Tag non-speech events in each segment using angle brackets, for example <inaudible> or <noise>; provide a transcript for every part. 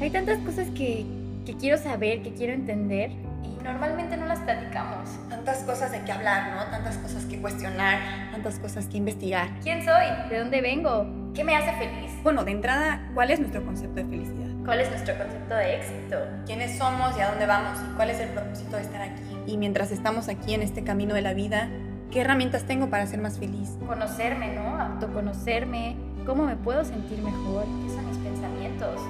Hay tantas cosas que, que quiero saber, que quiero entender y normalmente no las platicamos. Tantas cosas de qué hablar, ¿no? Tantas cosas que cuestionar, tantas cosas que investigar. ¿Quién soy? ¿De dónde vengo? ¿Qué me hace feliz? Bueno, de entrada, ¿cuál es nuestro concepto de felicidad? ¿Cuál es nuestro concepto de éxito? ¿Quiénes somos y a dónde vamos? ¿Y cuál es el propósito de estar aquí? Y mientras estamos aquí en este camino de la vida, ¿qué herramientas tengo para ser más feliz? Conocerme, ¿no? Autoconocerme. ¿Cómo me puedo sentir mejor? ¿Qué son mis pensamientos?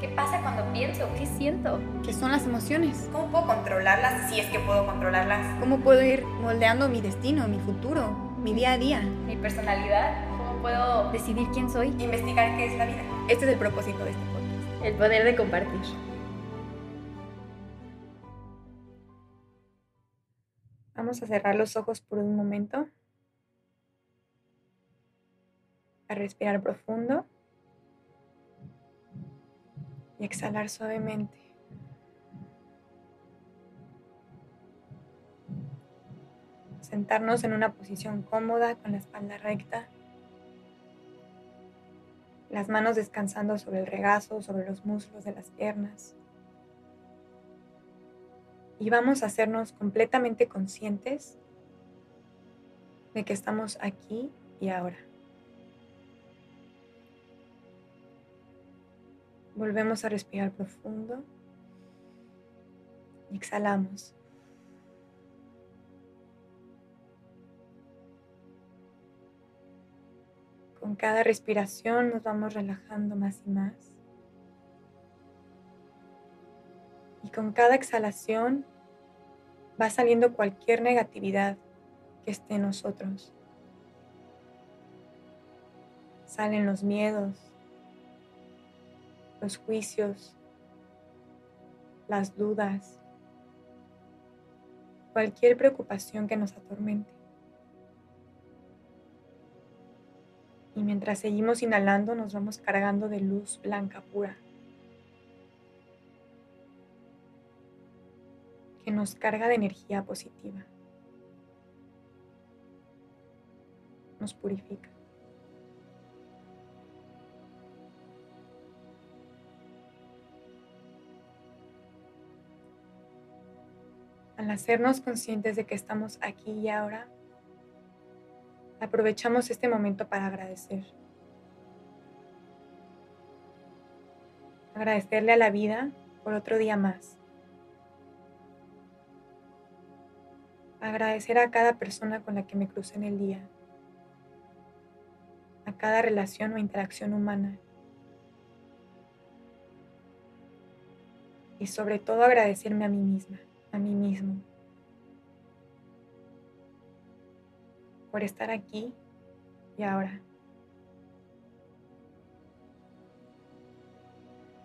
¿Qué pasa cuando pienso? ¿Qué siento? ¿Qué son las emociones? ¿Cómo puedo controlarlas si es que puedo controlarlas? ¿Cómo puedo ir moldeando mi destino, mi futuro, mi día a día? ¿Mi personalidad? ¿Cómo puedo decidir quién soy? Investigar qué es la vida. Este es el propósito de este podcast. El poder de compartir. Vamos a cerrar los ojos por un momento. A respirar profundo. Y exhalar suavemente. Sentarnos en una posición cómoda con la espalda recta las manos descansando sobre el regazo, sobre los muslos de las piernas. Y vamos a hacernos completamente conscientes de que estamos aquí y ahora. Volvemos a respirar profundo y exhalamos. Con cada respiración nos vamos relajando más y más. Y con cada exhalación va saliendo cualquier negatividad que esté en nosotros. Salen los miedos, los juicios, las dudas, cualquier preocupación que nos atormente. Y mientras seguimos inhalando nos vamos cargando de luz blanca pura. Que nos carga de energía positiva. Nos purifica. Al hacernos conscientes de que estamos aquí y ahora, aprovechamos este momento para agradecer. Agradecerle a la vida por otro día más. Agradecer a cada persona con la que me crucé en el día. A cada relación o interacción humana. Y sobre todo agradecerme a mí misma, a mí mismo. por estar aquí y ahora.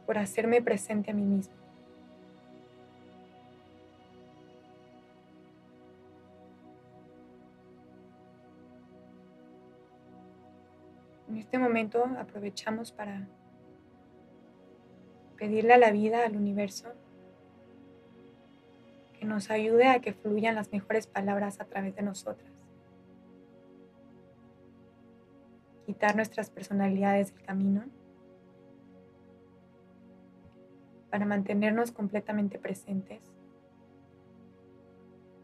Por hacerme presente a mí mismo. En este momento aprovechamos para pedirle a la vida, al universo, nos ayude a que fluyan las mejores palabras a través de nosotras. quitar nuestras personalidades del camino para mantenernos completamente presentes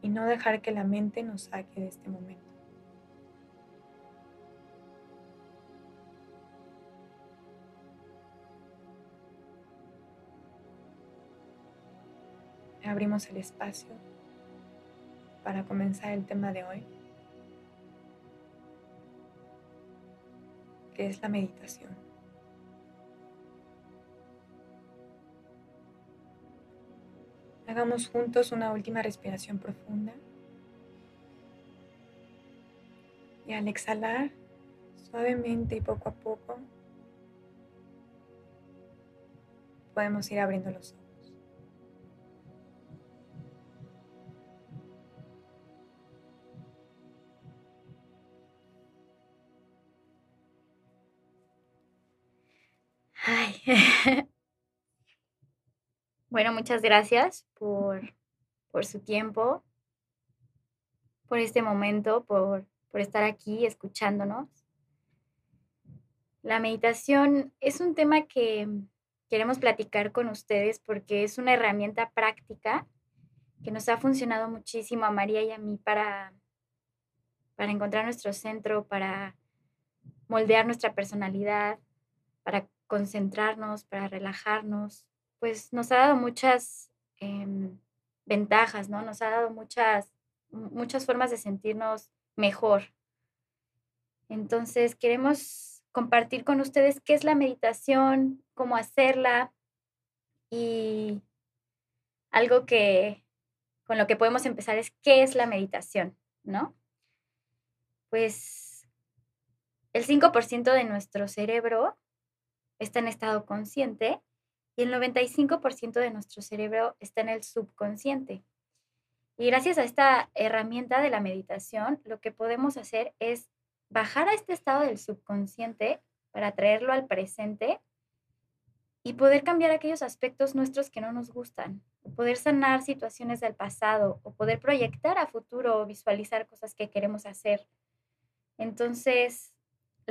y no dejar que la mente nos saque de este momento. Abrimos el espacio para comenzar el tema de hoy. que es la meditación. Hagamos juntos una última respiración profunda. Y al exhalar, suavemente y poco a poco, podemos ir abriendo los ojos. <laughs> bueno, muchas gracias por, su tiempo, por este momento, por, por estar aquí escuchándonos. La meditación es un tema que, queremos platicar con ustedes porque es una herramienta práctica que nos ha funcionado muchísimo a María y a mí para, para encontrar nuestro centro, para moldear nuestra personalidad, para concentrarnos, para relajarnos. Pues nos ha dado muchas em, ventajas, ¿no? Nos ha dado muchas, muchas formas de sentirnos mejor. Entonces, queremos compartir con ustedes qué es la meditación, cómo hacerla y algo que con lo que podemos empezar es qué es la meditación, ¿no? Pues el 5% de nuestro cerebro está en estado consciente y el 95% de nuestro cerebro está en el subconsciente. Y gracias a esta herramienta de la meditación, lo que podemos hacer es bajar a este estado del subconsciente para traerlo al presente y poder cambiar aquellos aspectos nuestros que no nos gustan, o poder sanar situaciones del pasado, o poder proyectar a futuro o visualizar cosas que queremos hacer. Entonces,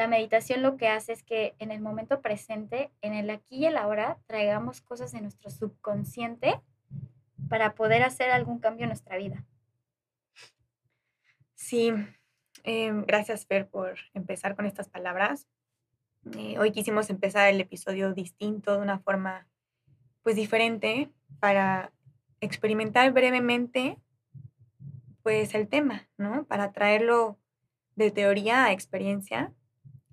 la meditación lo que hace es que en el momento presente, en el aquí y el ahora, traigamos cosas de nuestro subconsciente para poder hacer algún cambio en nuestra vida. Sí, em, gracias Fer por empezar con estas palabras. Eh, hoy quisimos empezar el episodio distinto, de una forma pues diferente, para experimentar brevemente pues el tema, ¿no? Para traerlo de teoría a experiencia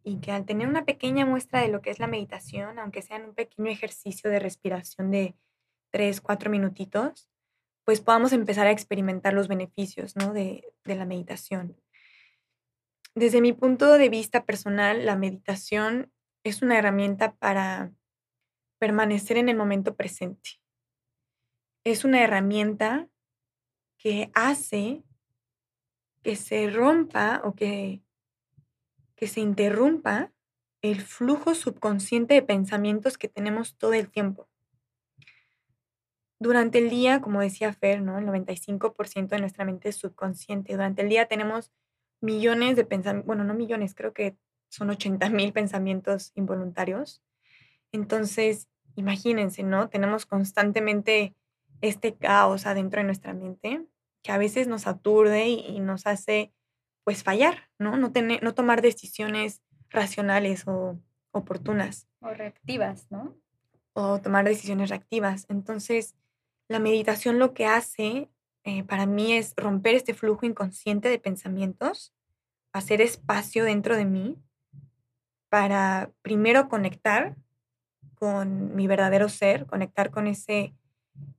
y que al tener una pequeña muestra de lo que es la meditación, aunque sea en un pequeño ejercicio de respiración de tres, cuatro minutitos, pues podamos empezar a experimentar los beneficios, ¿no? De, de la meditación. Desde mi punto de vista personal, la meditación es una herramienta para permanecer en el momento presente. Es una herramienta que hace que se rompa o que, que se interrumpa el flujo subconsciente de pensamientos que tenemos todo el tiempo. Durante el día, como decía Fer, ¿no? el 95% de nuestra mente es subconsciente. Durante el día tenemos millones de pensamientos, bueno, no millones, creo que son 80 mil pensamientos involuntarios. Entonces, imagínense, ¿no? Tenemos constantemente este caos adentro de nuestra mente que a veces nos aturde y, nos hace, pues, fallar, ¿no? No, tener, no tomar decisiones racionales o oportunas. O reactivas, ¿no? O tomar decisiones reactivas. Entonces, la meditación lo que hace eh, para mí es romper este flujo inconsciente de pensamientos, hacer espacio dentro de mí para primero conectar con mi verdadero ser, conectar con ese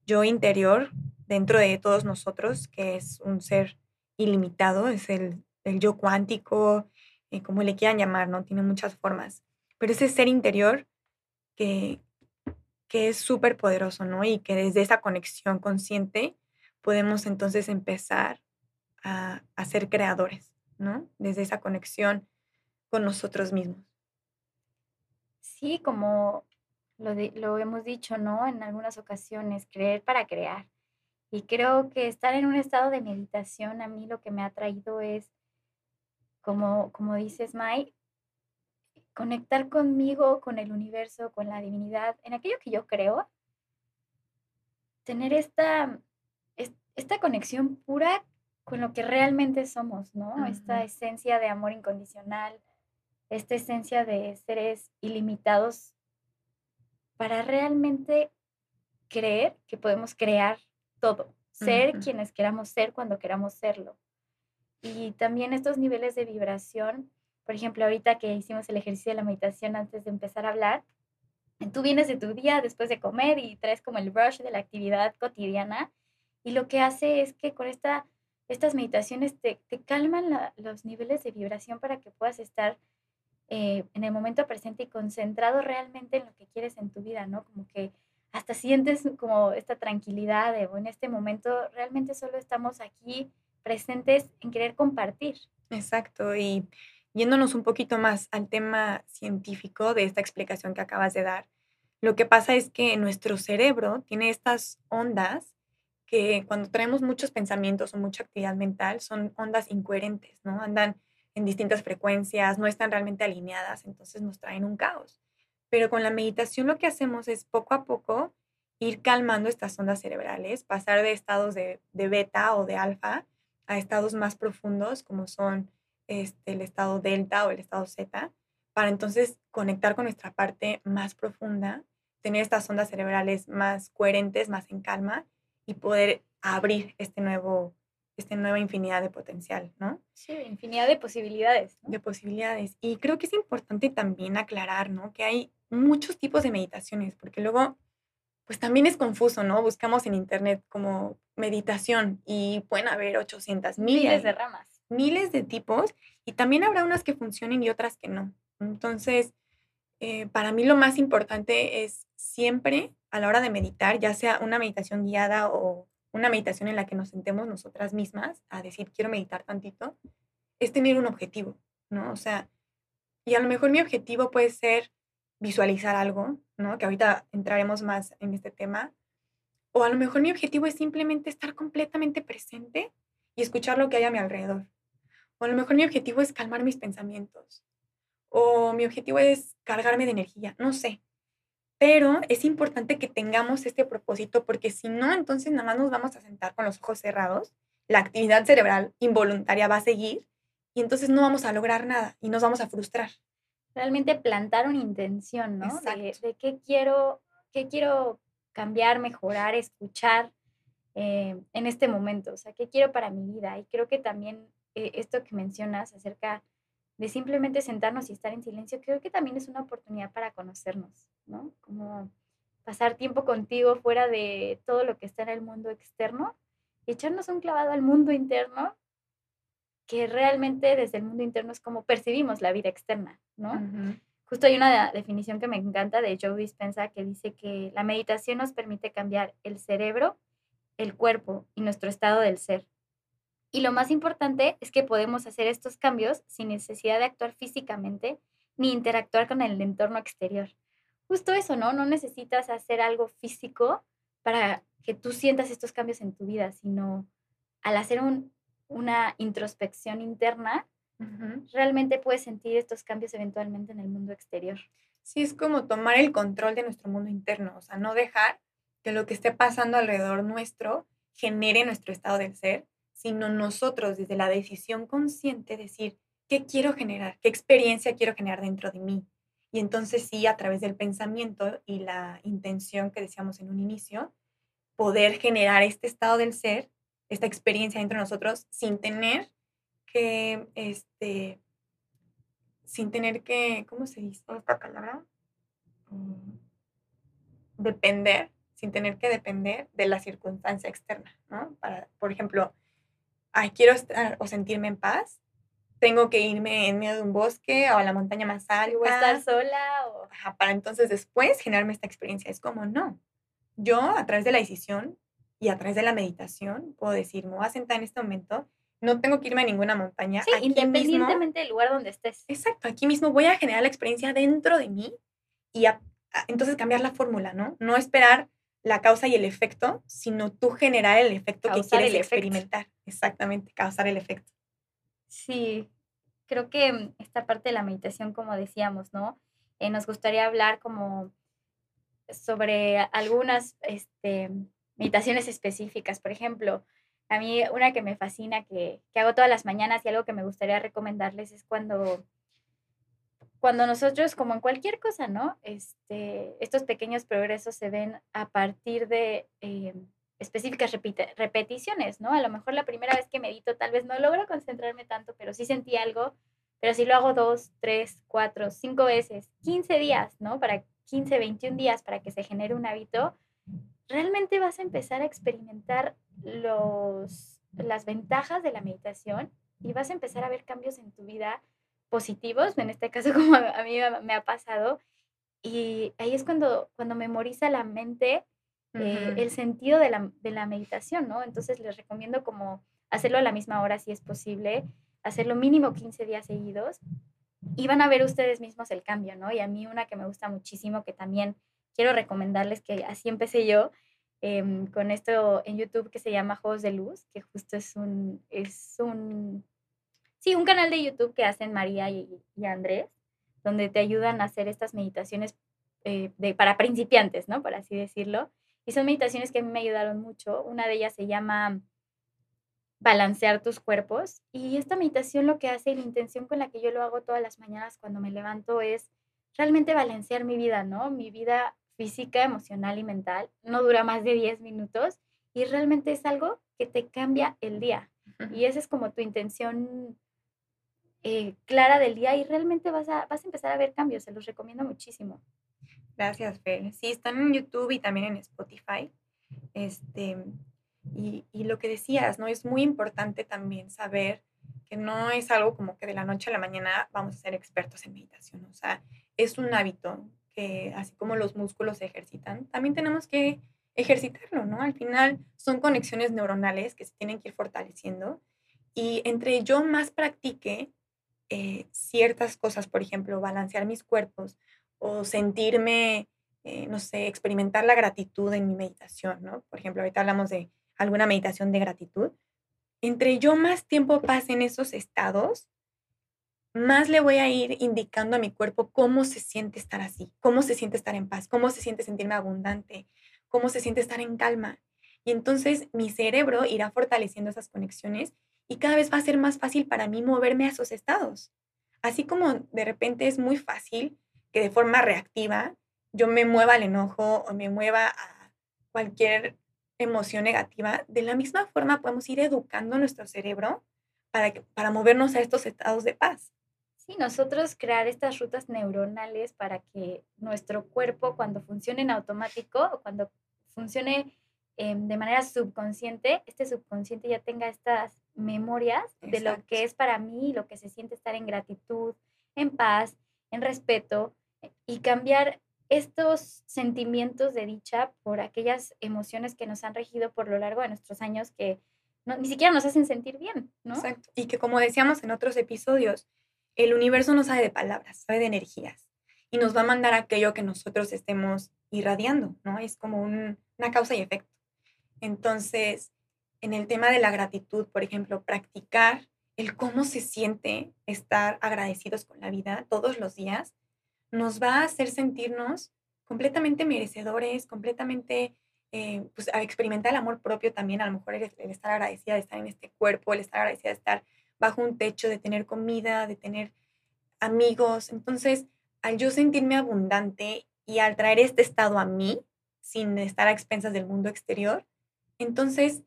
yo interior dentro de todos nosotros, que es un ser ilimitado, es el, yo cuántico, eh, como le quieran llamar, ¿no? Tiene muchas formas. Pero ese ser interior que, que es súper poderoso, ¿no? Y que desde esa conexión consciente podemos entonces empezar a, ser creadores, ¿no? Desde esa conexión con nosotros mismos. Sí, como lo, lo hemos dicho, ¿no? En algunas ocasiones, creer para crear. Y creo que estar en un estado de meditación a mí lo que me ha traído es, como, como dices, Mai, conectar conmigo, con el universo, con la divinidad, en aquello que yo creo, tener esta esta conexión pura con lo que realmente somos, ¿no? Esta esencia de amor incondicional, esta esencia de seres ilimitados para realmente creer que podemos crear todo, ser quienes queramos ser cuando queramos serlo. Y también estos niveles de vibración, por ejemplo, ahorita que hicimos el ejercicio de la meditación antes de empezar a hablar, tú vienes de tu día después de comer y traes como el rush de la actividad cotidiana y lo que hace es que con esta, estas meditaciones te, calman los niveles de vibración para que puedas estar eh, en el momento presente y concentrado realmente en lo que quieres en tu vida, ¿no? Como que hasta sientes como esta tranquilidad de, en este momento realmente solo estamos aquí presentes en querer compartir. Exacto, y yéndonos un poquito más al tema científico de esta explicación que acabas de dar, lo que pasa es que nuestro cerebro tiene estas ondas que cuando traemos muchos pensamientos o mucha actividad mental son ondas incoherentes, ¿no? Andan en distintas frecuencias, no están realmente alineadas, entonces nos traen un caos. pero con la meditación lo que hacemos es poco a poco ir calmando estas ondas cerebrales, pasar de estados de, beta o de alfa a estados más profundos como son este, el estado delta o el estado zeta, para entonces conectar con nuestra parte más profunda, tener estas ondas cerebrales más coherentes, más en calma y poder abrir este nuevo, esta nueva infinidad de potencial, ¿no? Sí, infinidad de posibilidades. De posibilidades. Y creo que es importante también aclarar, ¿no? Que hay muchos tipos de meditaciones, porque luego, pues también es confuso, ¿no? Buscamos en internet como meditación y pueden haber 800, miles de ramas. Miles de tipos y también habrá unas que funcionen y otras que no. Entonces, eh, para mí lo más importante es siempre a la hora de meditar, ya sea una meditación guiada o una meditación en la que nos sentemos nosotras mismas a decir, quiero meditar tantito, es tener un objetivo, ¿no? O sea, y a lo mejor mi objetivo puede ser visualizar algo, ¿no? Que ahorita entraremos más en este tema. O a lo mejor mi objetivo es simplemente estar completamente presente y escuchar lo que hay a mi alrededor. O a lo mejor mi objetivo es calmar mis pensamientos. O mi objetivo es cargarme de energía, no sé. Pero es importante que tengamos este propósito porque si no, entonces nada más nos vamos a sentar con los ojos cerrados, la actividad cerebral involuntaria va a seguir y entonces no vamos a lograr nada y nos vamos a frustrar. Realmente plantar una intención, ¿no? De, de, qué quiero, qué quiero cambiar, mejorar, escuchar eh, en este momento, o sea, qué quiero para mi vida. Y creo que también eh, esto que mencionas acerca de simplemente sentarnos y estar en silencio, creo que también es una oportunidad para conocernos, ¿no? Como pasar tiempo contigo fuera de todo lo que está en el mundo externo y echarnos un clavado al mundo interno, que realmente desde el mundo interno es como percibimos la vida externa, ¿no? Justo hay una definición que me encanta de Joe Dispenza que dice que la meditación nos permite cambiar el cerebro, el cuerpo y nuestro estado del ser. Y lo más importante es que podemos hacer estos cambios sin necesidad de actuar físicamente ni interactuar con el entorno exterior. Justo eso, ¿no? No necesitas hacer algo físico para que tú sientas estos cambios en tu vida, sino al hacer una introspección interna, realmente puedes sentir estos cambios eventualmente en el mundo exterior. Sí, es como tomar el control de nuestro mundo interno, o sea, no dejar que lo que esté pasando alrededor nuestro genere nuestro estado del ser, sino nosotros desde la decisión consciente decir, ¿qué quiero generar? ¿Qué experiencia quiero generar dentro de mí? Y entonces sí, a través del pensamiento y la intención que decíamos en un inicio, poder generar este estado del ser, esta experiencia dentro de nosotros sin tener que, este, sin tener que, ¿cómo se dice esta palabra? Mm, depender, sin tener que depender de la circunstancia externa, ¿no? Para, por ejemplo, ay, quiero estar o sentirme en paz, tengo que irme en medio de un bosque o a la montaña más alta. O estar sola. O... para entonces después generarme esta experiencia. Es como, no. Yo a través de la decisión y a través de la meditación puedo decir, me voy a sentar en este momento, no tengo que irme a ninguna montaña. Sí, independientemente del lugar donde estés. Exacto, aquí mismo voy a generar la experiencia dentro de mí y entonces cambiar la fórmula, ¿no? No esperar la causa y el efecto, sino tú generar el efecto que quieres experimentar. Exactamente, causar el efecto. Sí, creo que esta parte de la meditación, como decíamos, ¿no? Eh, nos gustaría hablar como sobre algunas este, meditaciones específicas. Por ejemplo, a mí una que me fascina, que, que hago todas las mañanas y algo que me gustaría recomendarles es cuando cuando nosotros, como en cualquier cosa, ¿no? Este, estos pequeños progresos se ven a partir de eh, específicas repeticiones, ¿no? A lo mejor la primera vez que medito tal vez no logro concentrarme tanto, pero sí sentí algo, pero si lo hago dos, tres, cuatro, cinco veces, 15 días, ¿no? Para 15, 21 días para que se genere un hábito, realmente vas a empezar a experimentar los, las ventajas de la meditación y vas a empezar a ver cambios en tu vida positivos, en este caso <laughs> como a mí me ha pasado, y ahí es cuando, cuando memoriza la mente eh, el sentido de la, de la, meditación, ¿no? Entonces les recomiendo como hacerlo a la misma hora si es posible, hacerlo mínimo 15 días seguidos y van a ver ustedes mismos el cambio, ¿no? Y a mí una que me gusta muchísimo, que también quiero recomendarles, que así empecé yo, em, con esto en YouTube que se llama Juegos de Luz, que justo es un, es un Sí, un canal de YouTube que hacen María y, Andrés, donde te ayudan a hacer estas meditaciones eh, de, para principiantes, ¿no? Por así decirlo. Y son meditaciones que a mí me ayudaron mucho. Una de ellas se llama balancear tus cuerpos. Y esta meditación lo que hace la intención con la que yo lo hago todas las mañanas cuando me levanto es realmente balancear mi vida, ¿no? Mi vida física, emocional y mental. No dura más de 10 minutos y realmente es algo que te cambia el día. Y esa es como tu intención eh, clara del día y realmente vas a, vas a empezar a ver cambios. Se los recomiendo muchísimo. Gracias, Fer. Sí, están en YouTube y también en Spotify. Este, y, y, lo que decías, ¿no? Es muy importante también saber que no es algo como que de la noche a la mañana vamos a ser expertos en meditación. O sea, es un hábito así como los músculos se ejercitan, también tenemos que ejercitarlo, ¿no? Al final son conexiones neuronales que se tienen que ir fortaleciendo y entre yo más practique eh, ciertas cosas, por ejemplo, balancear mis cuerpos o sentirme, eh, no sé, experimentar la gratitud en mi meditación, ¿no? Por ejemplo, ahorita hablamos de alguna meditación de gratitud. Entre yo más tiempo pase en esos estados, más le voy a ir indicando a mi cuerpo cómo se siente estar así, cómo se siente estar en paz, cómo se siente sentirme abundante, cómo se siente estar en calma. Y entonces mi cerebro irá fortaleciendo esas conexiones y cada vez va a ser más fácil para mí moverme a esos estados. Así como de repente es muy fácil que de forma reactiva yo me mueva al enojo o me mueva a cualquier emoción negativa, de la misma forma podemos ir educando nuestro cerebro para, para movernos a estos estados de paz. Sí, nosotros crear estas rutas neuronales para que nuestro cuerpo cuando funcione en automático o cuando funcione em, de manera subconsciente, este subconsciente ya tenga estas memorias de lo que es para mí, lo que se siente estar en gratitud, en paz, en respeto eh, y cambiar estos sentimientos de dicha por aquellas emociones que nos han regido por lo largo de nuestros años que ni siquiera nos hacen sentir bien, ¿no? Exacto. Y que como decíamos en otros episodios, el universo no sabe de palabras, sabe de energías y nos va a mandar aquello que nosotros estemos irradiando, ¿no? Es como una causa y efecto. Entonces, en el tema de la gratitud, por ejemplo, practicar el cómo se siente estar agradecidos con la vida todos los días, nos va a hacer sentirnos completamente merecedores, completamente, eh, pues a experimentar el amor propio también, a lo mejor el, el estar agradecida de estar en este cuerpo, el estar agradecida de estar bajo un techo, de tener comida, de tener amigos. Entonces, al yo sentirme abundante y al traer este estado a mí, sin estar a expensas del mundo exterior, entonces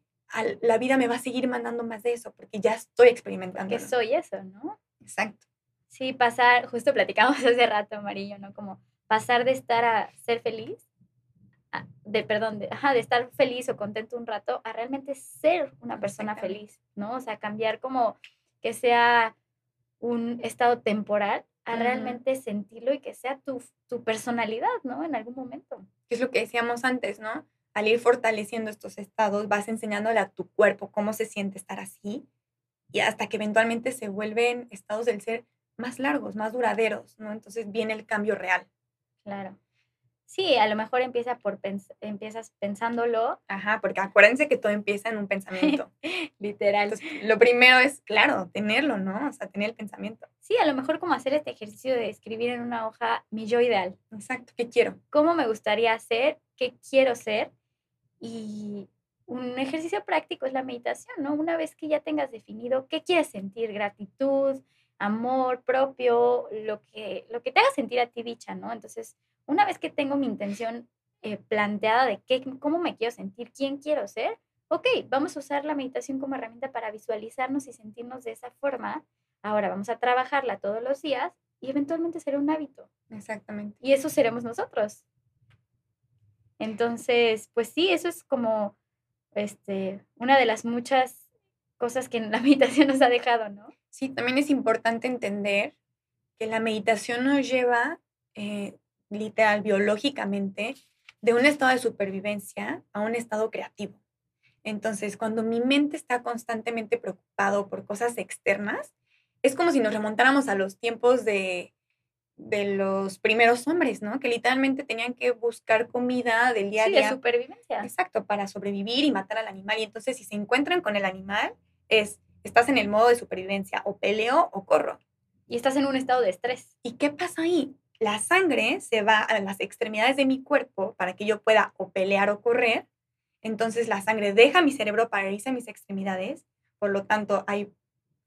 la vida me va a seguir mandando más de eso, porque ya estoy experimentando. Que soy eso, ¿no? Exacto. Sí, pasar, justo platicamos <laughs> hace rato, Amarillo, ¿no? Como pasar de estar a ser feliz, de, perdón, de, de estar feliz o contento un rato, a realmente ser una persona feliz, ¿no? O sea, cambiar como que sea un estado temporal a realmente sentirlo y que sea tu, tu personalidad, ¿no? En algún momento. Es lo que decíamos antes, ¿no? Al ir fortaleciendo estos estados, vas enseñándole a tu cuerpo cómo se siente estar así y hasta que eventualmente se vuelven estados del ser más largos, más duraderos, ¿no? Entonces viene el cambio real. Claro. Sí, a lo mejor empieza por empiezas pensándolo. Ajá, porque acuérdense que todo empieza en un pensamiento. <laughs> Literal. lo primero es, claro, tenerlo, ¿no? O sea, tener el pensamiento. Sí, a lo mejor como hacer este ejercicio de escribir en una hoja mi yo ideal. Exacto, ¿qué quiero? ¿Cómo me gustaría ser? ¿Qué quiero ser? Y un ejercicio práctico es la meditación, ¿no? Una vez que ya tengas definido qué quieres sentir, gratitud, amor propio, lo que, lo que te haga sentir a ti dicha, ¿no? Entonces, una vez que tengo mi intención eh, planteada de qué, cómo me quiero sentir, quién quiero ser, ok, vamos a usar la meditación como herramienta para visualizarnos y sentirnos de esa forma. Ahora vamos a trabajarla todos los días y eventualmente será un hábito. Exactamente. Y eso seremos nosotros. Entonces, pues sí, eso es como este, una de las muchas cosas que la <laughs> meditación nos ha dejado, ¿no? Sí, también es importante entender que la meditación nos lleva eh, literal, biológicamente, de un estado de supervivencia a un estado creativo. Entonces, cuando mi mente está constantemente preocupado por cosas externas, es como si nos remontáramos a los tiempos de, de los primeros hombres, ¿no? Que literalmente tenían que buscar comida del día a día. de supervivencia. Exacto, para sobrevivir y matar al animal. Y entonces, si se encuentran con el animal, es, estás en el modo de supervivencia, o peleo o corro. Y estás en un estado de estrés. ¿Y qué pasa ahí? la sangre se va a las extremidades de mi cuerpo para que yo pueda o pelear o correr. Entonces la sangre deja mi cerebro para irse a mis extremidades. Por lo tanto, hay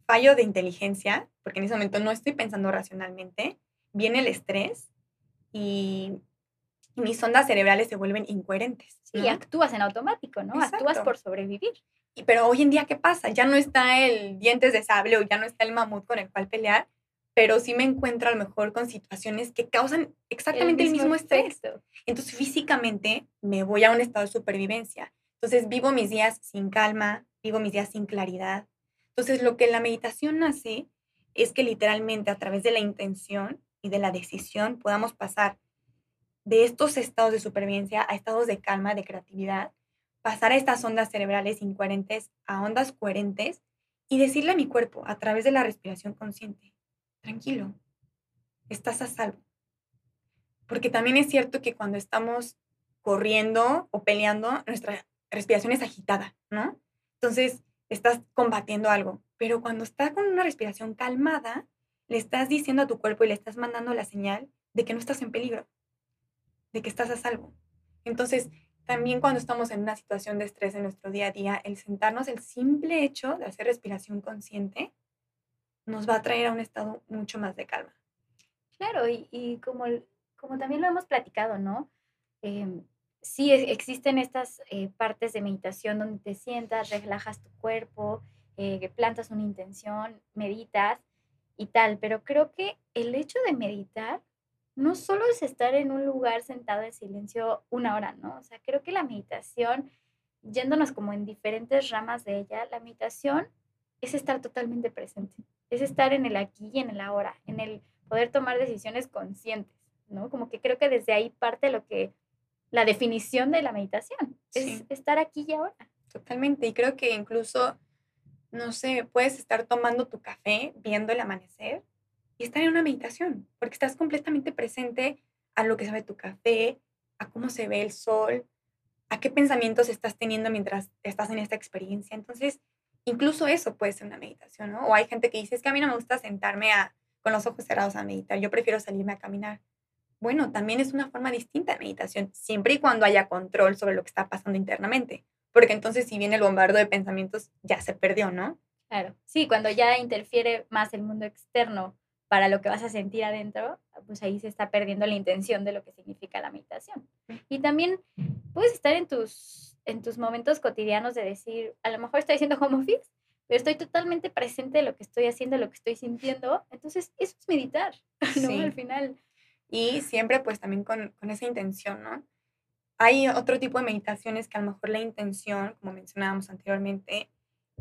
fallo de inteligencia, porque en ese momento no estoy pensando racionalmente. Viene el estrés y mis ondas cerebrales se vuelven incoherentes. Y actúas en automático, ¿no? Actúas por sobrevivir. Pero hoy en día, ¿qué pasa? Ya no está el dientes de sable o ya no está el mamut con el cual pelear, pero sí me encuentro a lo mejor con situaciones que causan exactamente el mismo, estrés. Entonces, físicamente me voy a un estado de supervivencia. Entonces, vivo mis días sin calma, vivo mis días sin claridad. Entonces, lo que la meditación hace es que literalmente a través de la intención y de la decisión podamos pasar de estos estados de supervivencia a estados de calma, de creatividad, pasar a estas ondas cerebrales incoherentes a ondas coherentes y decirle a mi cuerpo a través de la respiración consciente, tranquilo, estás a salvo. Porque también es cierto que cuando estamos corriendo o peleando, nuestra respiración es agitada, ¿no? Entonces, estás combatiendo algo, pero cuando estás con una respiración calmada, le estás diciendo a tu cuerpo y le estás mandando la señal de que no estás en peligro de que estás a salvo. Entonces, también cuando estamos en una situación de estrés en nuestro día a día, el sentarnos, el simple hecho de hacer respiración consciente, nos va a traer a un estado mucho más de calma. Claro, y, como, como también lo hemos platicado, ¿no? Em, sí existen estas eh, partes de meditación donde te sientas, relajas tu cuerpo, eh, plantas una intención, meditas y tal, pero creo que el hecho de meditar no solo es estar en un lugar sentado en silencio una hora, ¿no? O sea, creo que la meditación, yéndonos como en diferentes ramas de ella, la meditación es estar totalmente presente, es estar en el aquí y en el ahora, en el poder tomar decisiones conscientes, ¿no? Como que creo que desde ahí parte lo que, la definición de la meditación, es estar aquí y ahora. Totalmente, y creo que incluso, no sé, puedes estar tomando tu café, viendo el amanecer y estar en una meditación, porque estás completamente presente a lo que sabe tu café, a cómo se ve el sol, a qué pensamientos estás teniendo mientras estás en esta experiencia. Entonces, incluso eso puede ser una meditación, ¿no? O hay gente que dice, es que a mí no me gusta sentarme a, con los ojos cerrados a meditar, yo prefiero salirme a caminar. Bueno, también es una forma distinta de meditación, siempre y cuando haya control sobre lo que está pasando internamente, porque entonces si viene el bombardo de pensamientos, ya se perdió, ¿no? Claro, sí, cuando ya interfiere más el mundo externo para lo que vas a sentir adentro, pues ahí se está perdiendo la intención de lo que significa la meditación. Y también puedes estar en tus, en tus momentos cotidianos de decir, a lo mejor estoy haciendo home office, pero estoy totalmente presente de lo que estoy haciendo, lo que estoy sintiendo. Entonces, eso es meditar, <laughs> ¿no? Al final. Y siempre pues también con, con esa intención, ¿no? Hay otro tipo de meditaciones que a lo mejor la intención, como mencionábamos anteriormente,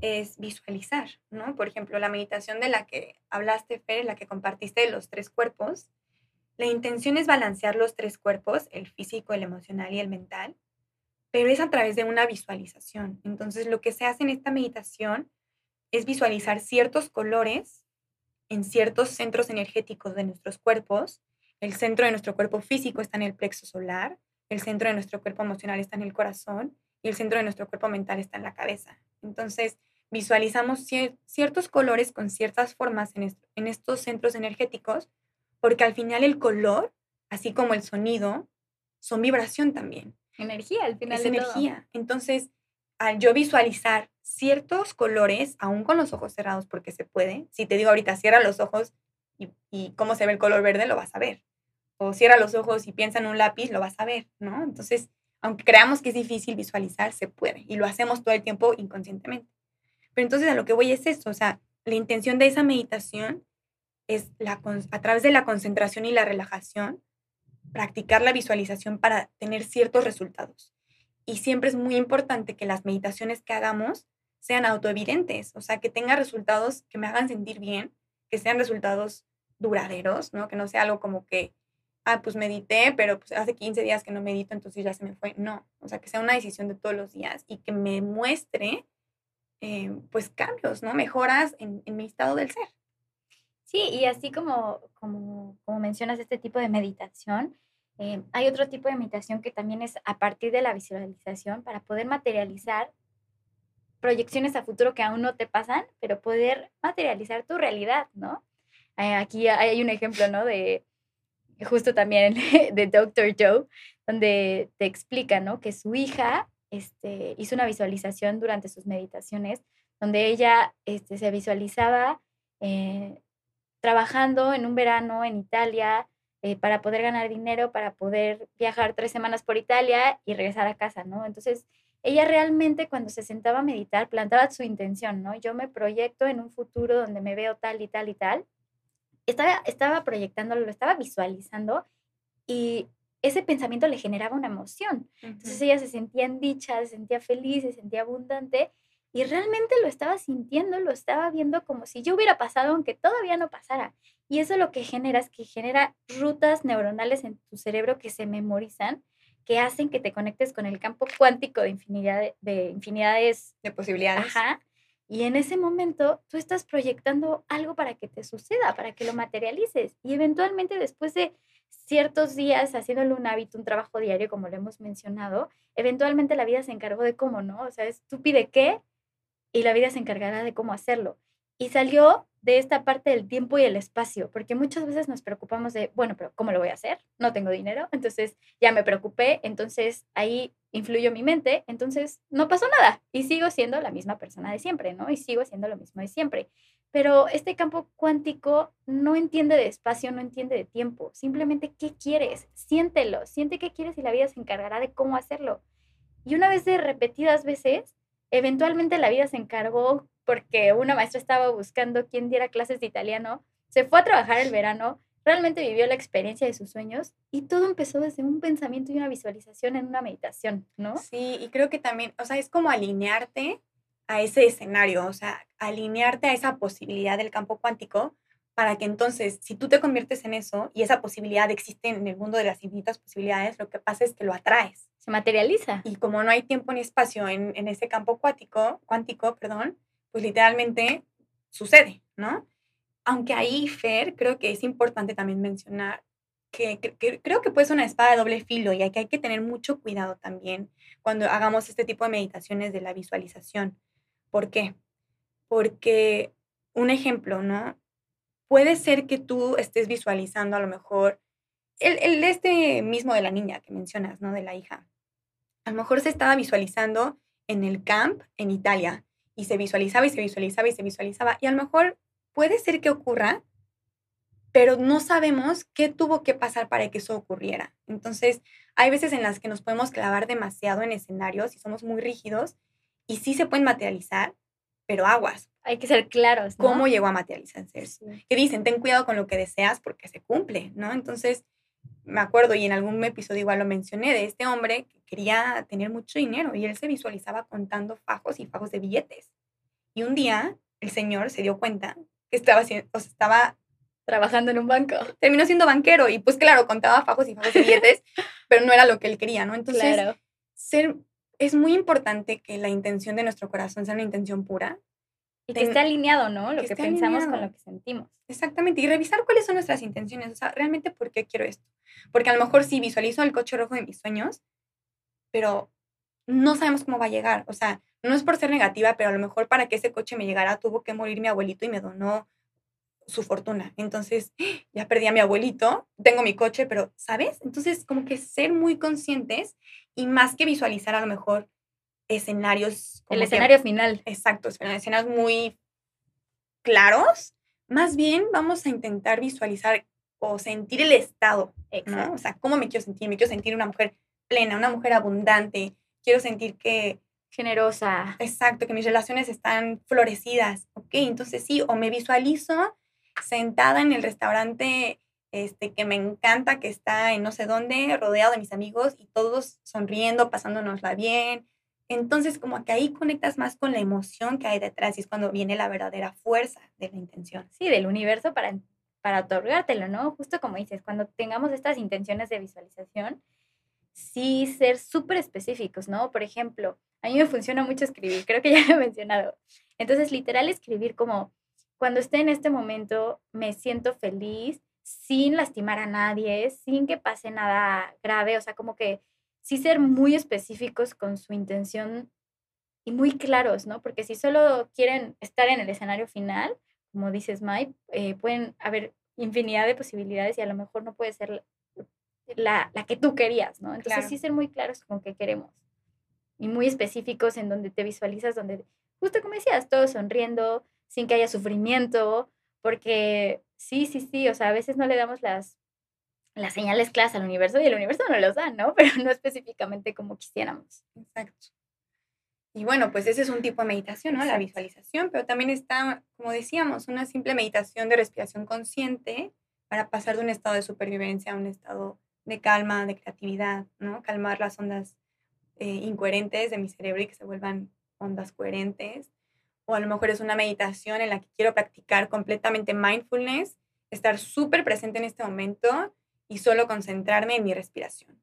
es visualizar, ¿no? Por ejemplo, la meditación de la que hablaste, Fer, la que compartiste de los tres cuerpos, la intención es balancear los tres cuerpos, el físico, el emocional y el mental, pero es a través de una visualización. Entonces, lo que se hace en esta meditación es visualizar ciertos colores en ciertos centros energéticos de nuestros cuerpos. El centro de nuestro cuerpo físico está en el plexo solar, el centro de nuestro cuerpo emocional está en el corazón y el centro de nuestro cuerpo mental está en la cabeza. Entonces, visualizamos ciertos colores con ciertas formas en, estos centros energéticos, porque al final el color, así como el sonido, son vibración también. Energía, al final. Es energía. Entonces, al yo visualizar ciertos colores, aún con los ojos cerrados, porque se puede, si te digo ahorita, cierra los ojos y, y cómo se ve el color verde, lo vas a ver. O cierra los ojos y piensa en un lápiz, lo vas a ver, ¿no? Entonces, aunque creamos que es difícil visualizar, se puede y lo hacemos todo el tiempo inconscientemente. Pero entonces a lo que voy es esto, o sea, la intención de esa meditación es la, a través de la concentración y la relajación, practicar la visualización para tener ciertos resultados. Y siempre es muy importante que las meditaciones que hagamos sean autoevidentes, o sea, que tengan resultados que me hagan sentir bien, que sean resultados duraderos, ¿no? Que no sea algo como que ah, pues medité, pero pues hace 15 días que no medito, entonces ya se me fue. No, o sea, que sea una decisión de todos los días y que me muestre eh, pues cambios, ¿no? Mejoras en, mi estado del ser. Sí, y así como, como, como mencionas este tipo de meditación, eh, hay otro tipo de meditación que también es a partir de la visualización para poder materializar proyecciones a futuro que aún no te pasan, pero poder materializar tu realidad, ¿no? Eh, aquí hay un ejemplo, ¿no? De justo también <laughs> de Dr. Joe, donde te explica, ¿no? Que su hija este, hizo una visualización durante sus meditaciones, donde ella este, se visualizaba eh, trabajando en un verano en Italia eh, para poder ganar dinero, para poder viajar tres semanas por Italia y regresar a casa, ¿no? Entonces, ella realmente cuando se sentaba a meditar plantaba su intención, ¿no? Yo me proyecto en un futuro donde me veo tal y tal y tal. Estaba, estaba proyectándolo, lo estaba visualizando y ese pensamiento le generaba una emoción. Entonces ella se sentía en dicha, se sentía feliz, se sentía abundante y realmente lo estaba sintiendo, lo estaba viendo como si yo hubiera pasado aunque todavía no pasara. Y eso lo que genera es que genera rutas neuronales en tu cerebro que se memorizan que hacen que te conectes con el campo cuántico de, infinidad de, infinidades de posibilidades. Ajá. Y en ese momento tú estás proyectando algo para que te suceda, para que lo materialices. Y eventualmente después de ciertos días haciéndolo un hábito, un trabajo diario, como lo hemos mencionado, eventualmente la vida se encargó de cómo, ¿no? O sea, es tú pide qué y la vida se encargará de cómo hacerlo. Y salió de esta parte del tiempo y el espacio, porque muchas veces nos preocupamos de, bueno, pero ¿cómo lo voy a hacer? No tengo dinero, entonces ya me preocupé, entonces ahí influyó mi mente, entonces no pasó nada y sigo siendo la misma persona de siempre, ¿no? Y sigo siendo lo mismo de siempre. Pero este campo cuántico no entiende de espacio, no entiende de tiempo, simplemente qué quieres, siéntelo, siente qué quieres y la vida se encargará de cómo hacerlo. Y una vez de repetidas veces, eventualmente la vida se encargó porque una maestra estaba buscando quién diera clases de italiano, se fue a trabajar el verano, realmente vivió la experiencia de sus sueños y todo empezó desde un pensamiento y una visualización en una meditación, ¿no? Sí, y creo que también, o sea, es como alinearte a ese escenario, o sea, alinearte a esa posibilidad del campo cuántico para que entonces, si tú te conviertes en eso y esa posibilidad existe en el mundo de las infinitas posibilidades, lo que pasa es que lo atraes. Se materializa. Y como no hay tiempo ni espacio en, en ese campo cuántico, cuántico, perdón, pues literalmente sucede, ¿no? Aunque ahí, Fer, creo que es importante también mencionar que, creo que puede ser una espada de doble filo y que hay que tener mucho cuidado también cuando hagamos este tipo de meditaciones de la visualización. ¿Por qué? Porque un ejemplo, ¿no? Puede ser que tú estés visualizando a lo mejor el, el este mismo de la niña que mencionas, ¿no? De la hija. A lo mejor se estaba visualizando en el camp en Italia y se visualizaba y se visualizaba y se visualizaba. Y a lo mejor puede ser que ocurra, pero no sabemos qué tuvo que pasar para que eso ocurriera. Entonces, hay veces en las que nos podemos clavar demasiado en escenarios y somos muy rígidos y sí se pueden materializar, pero aguas. Hay que ser claros. ¿Cómo llegó a materializarse? Que dicen, ten cuidado con lo que deseas porque se cumple, ¿no? Entonces, me acuerdo y en algún episodio igual lo mencioné de este hombre que quería tener mucho dinero y él se visualizaba contando fajos y fajos de billetes. Y un día el señor se dio cuenta que estaba, o estaba trabajando en un banco. Terminó siendo banquero y pues claro, contaba fajos y fajos de billetes, <laughs> pero no era lo que él quería, ¿no? Entonces, ser, es muy importante que la intención de nuestro corazón sea una intención pura. Y que esté alineado, ¿no? Lo que, pensamos con lo que sentimos. Exactamente. Y revisar cuáles son nuestras intenciones. O sea, realmente, ¿por qué quiero esto? Porque a lo mejor sí visualizo el coche rojo de mis sueños, pero no sabemos cómo va a llegar. O sea, no es por ser negativa, pero a lo mejor para que ese coche me llegara tuvo que morir mi abuelito y me donó su fortuna. Entonces, <gasps> ya perdí a mi abuelito, tengo mi coche, pero, ¿sabes? Entonces, como que ser muy conscientes y más que visualizar a lo mejor escenarios. El escenario final. Exacto, escenarios muy claros. Más bien vamos a intentar visualizar o sentir el estado, ¿no? O sea, ¿cómo me quiero sentir? Me quiero sentir una mujer plena, una mujer abundante, quiero sentir que... Generosa. Exacto, que mis relaciones están florecidas. Ok, entonces sí, o me visualizo sentada en el restaurante este, que me encanta, que está en no sé dónde, rodeado de mis amigos y todos sonriendo, pasándonosla bien. Entonces, como que ahí conectas más con la emoción que hay detrás y es cuando viene la verdadera fuerza de la intención. Sí, del universo para, para otorgártelo, ¿no? Justo como dices, cuando tengamos estas intenciones de visualización, sí ser súper específicos, ¿no? Por ejemplo, a mí me funciona mucho escribir, creo que ya lo he mencionado. Entonces, literal, escribir como, cuando esté en este momento, me siento feliz, sin lastimar a nadie, sin que pase nada grave, o sea, como que sí ser muy específicos con su intención y muy claros, ¿no? Porque si solo quieren estar en el escenario final, como dices Mike, eh, pueden haber infinidad de posibilidades y a lo mejor no puede ser la, la que tú querías, ¿no? Entonces sí ser muy claros con qué queremos y muy específicos en donde te visualizas, donde, justo como decías, todo sonriendo, sin que haya sufrimiento, porque sí, sí, sí, o sea, a veces no le damos las, las señales claras al universo y el universo no los da, ¿no? <laughs> Pero no específicamente como quisiéramos. Exacto. Y bueno, pues ese es un tipo de meditación, ¿no? La visualización, pero también está, como decíamos, una simple meditación de respiración consciente para pasar de un estado de supervivencia a un estado de calma, de creatividad, ¿no? Calmar las ondas eh, incoherentes de mi cerebro y que se vuelvan ondas coherentes. O a lo mejor es una meditación en la que quiero practicar completamente mindfulness, estar súper presente en este momento y solo concentrarme en mi respiración.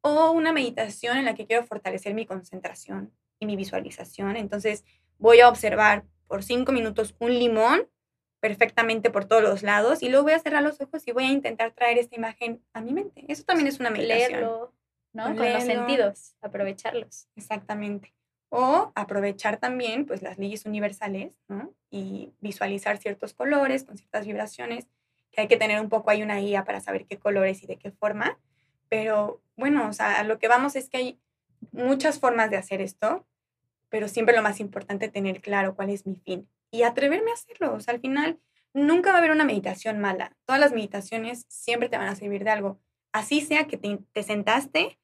O una meditación en la que quiero fortalecer mi concentración y mi visualización. Entonces voy a observar por cinco minutos un limón perfectamente por todos los lados y luego voy a cerrar los ojos y voy a intentar traer esta imagen a mi mente. Eso también es una meditación. Leerlo, ¿no? Con los sentidos, aprovecharlos. Exactamente. O aprovechar también pues las leyes universales, ¿no? Y visualizar ciertos colores con ciertas vibraciones, que hay que tener un poco ahí una guía para saber qué colores y de qué forma. Pero bueno, o sea, lo que vamos es que hay muchas formas de hacer esto, pero siempre lo más importante es tener claro cuál es mi fin y atreverme a hacerlo. O sea, al final nunca va a haber una meditación mala. Todas las meditaciones siempre te van a servir de algo. Así sea que te, sentaste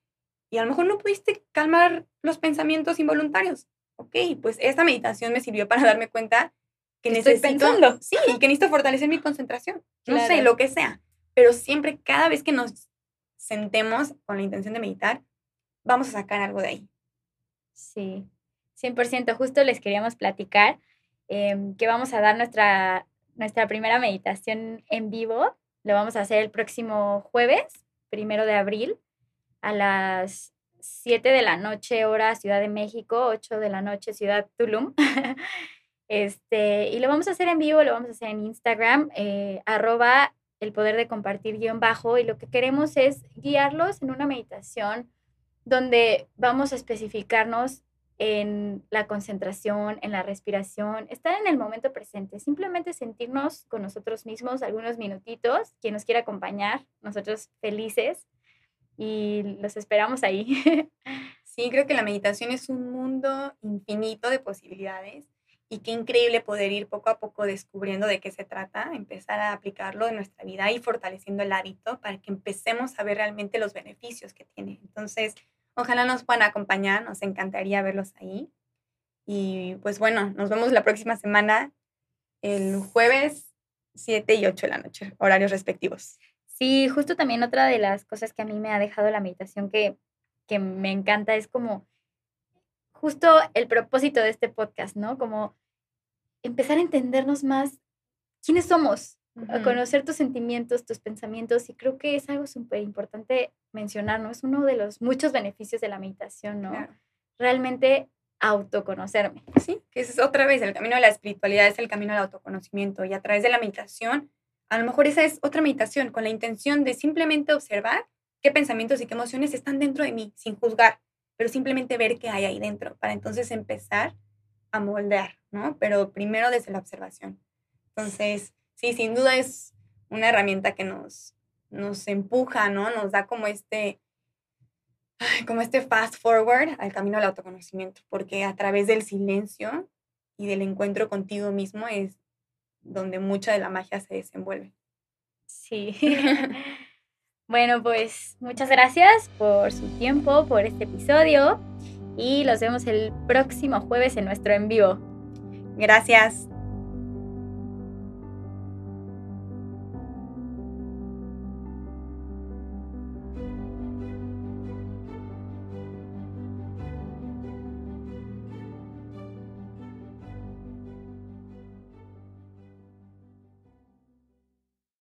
y a lo mejor no pudiste calmar los pensamientos involuntarios. Ok, pues esta meditación me sirvió para darme cuenta que necesito, pensando. <laughs> sí, que necesito fortalecer mi concentración. No sé, lo que sea. Pero siempre, cada vez que nos sentemos con la intención de meditar, vamos a sacar algo de ahí. Sí, 100%. Justo les queríamos platicar em, que vamos a dar nuestra, nuestra primera meditación en vivo. Lo vamos a hacer el próximo jueves, primero de abril, a las 7 de la noche, hora Ciudad de México, 8 de la noche, Ciudad Tulum. <laughs> este, y lo vamos a hacer en vivo, lo vamos a hacer en Instagram, eh, arroba el poder de compartir guion bajo. Y lo que queremos es guiarlos en una meditación donde vamos a especificarnos en la concentración, en la respiración, estar en el momento presente, simplemente sentirnos con nosotros mismos algunos minutitos, quien nos quiera acompañar, nosotros felices y los esperamos ahí. <laughs> Sí, creo que la meditación es un mundo infinito de posibilidades y qué increíble poder ir poco a poco descubriendo de qué se trata, empezar a aplicarlo en nuestra vida y fortaleciendo el hábito para que empecemos a ver realmente los beneficios que tiene. Entonces, Ojalá nos puedan acompañar, nos encantaría verlos ahí. Y pues bueno, nos vemos la próxima semana, el jueves 7 y 8 de la noche, horarios respectivos. Sí, justo también otra de las cosas que a mí me ha dejado la meditación que, que me encanta es como justo el propósito de este podcast, ¿no? Como empezar a entendernos más quiénes somos, a conocer tus sentimientos, tus pensamientos, y creo que es algo súper importante mencionar, ¿no? Es uno de los muchos beneficios de la meditación, ¿no? Realmente autoconocerme. Sí, que es otra vez, el camino de la espiritualidad es el camino del autoconocimiento, y a través de la meditación, a lo mejor esa es otra meditación, con la intención de simplemente observar qué pensamientos y qué emociones están dentro de mí, sin juzgar, pero simplemente ver qué hay ahí dentro, para entonces empezar a moldear, ¿no? Pero primero desde la observación. Entonces, sí, sin duda es una herramienta que nos, nos empuja, ¿no? Nos da como este, como este fast forward al camino del autoconocimiento, porque a través del silencio y del encuentro contigo mismo es donde mucha de la magia se desenvuelve. Sí. <laughs> bueno, pues muchas gracias por su tiempo, por este episodio y los vemos el próximo jueves en nuestro en vivo. Gracias.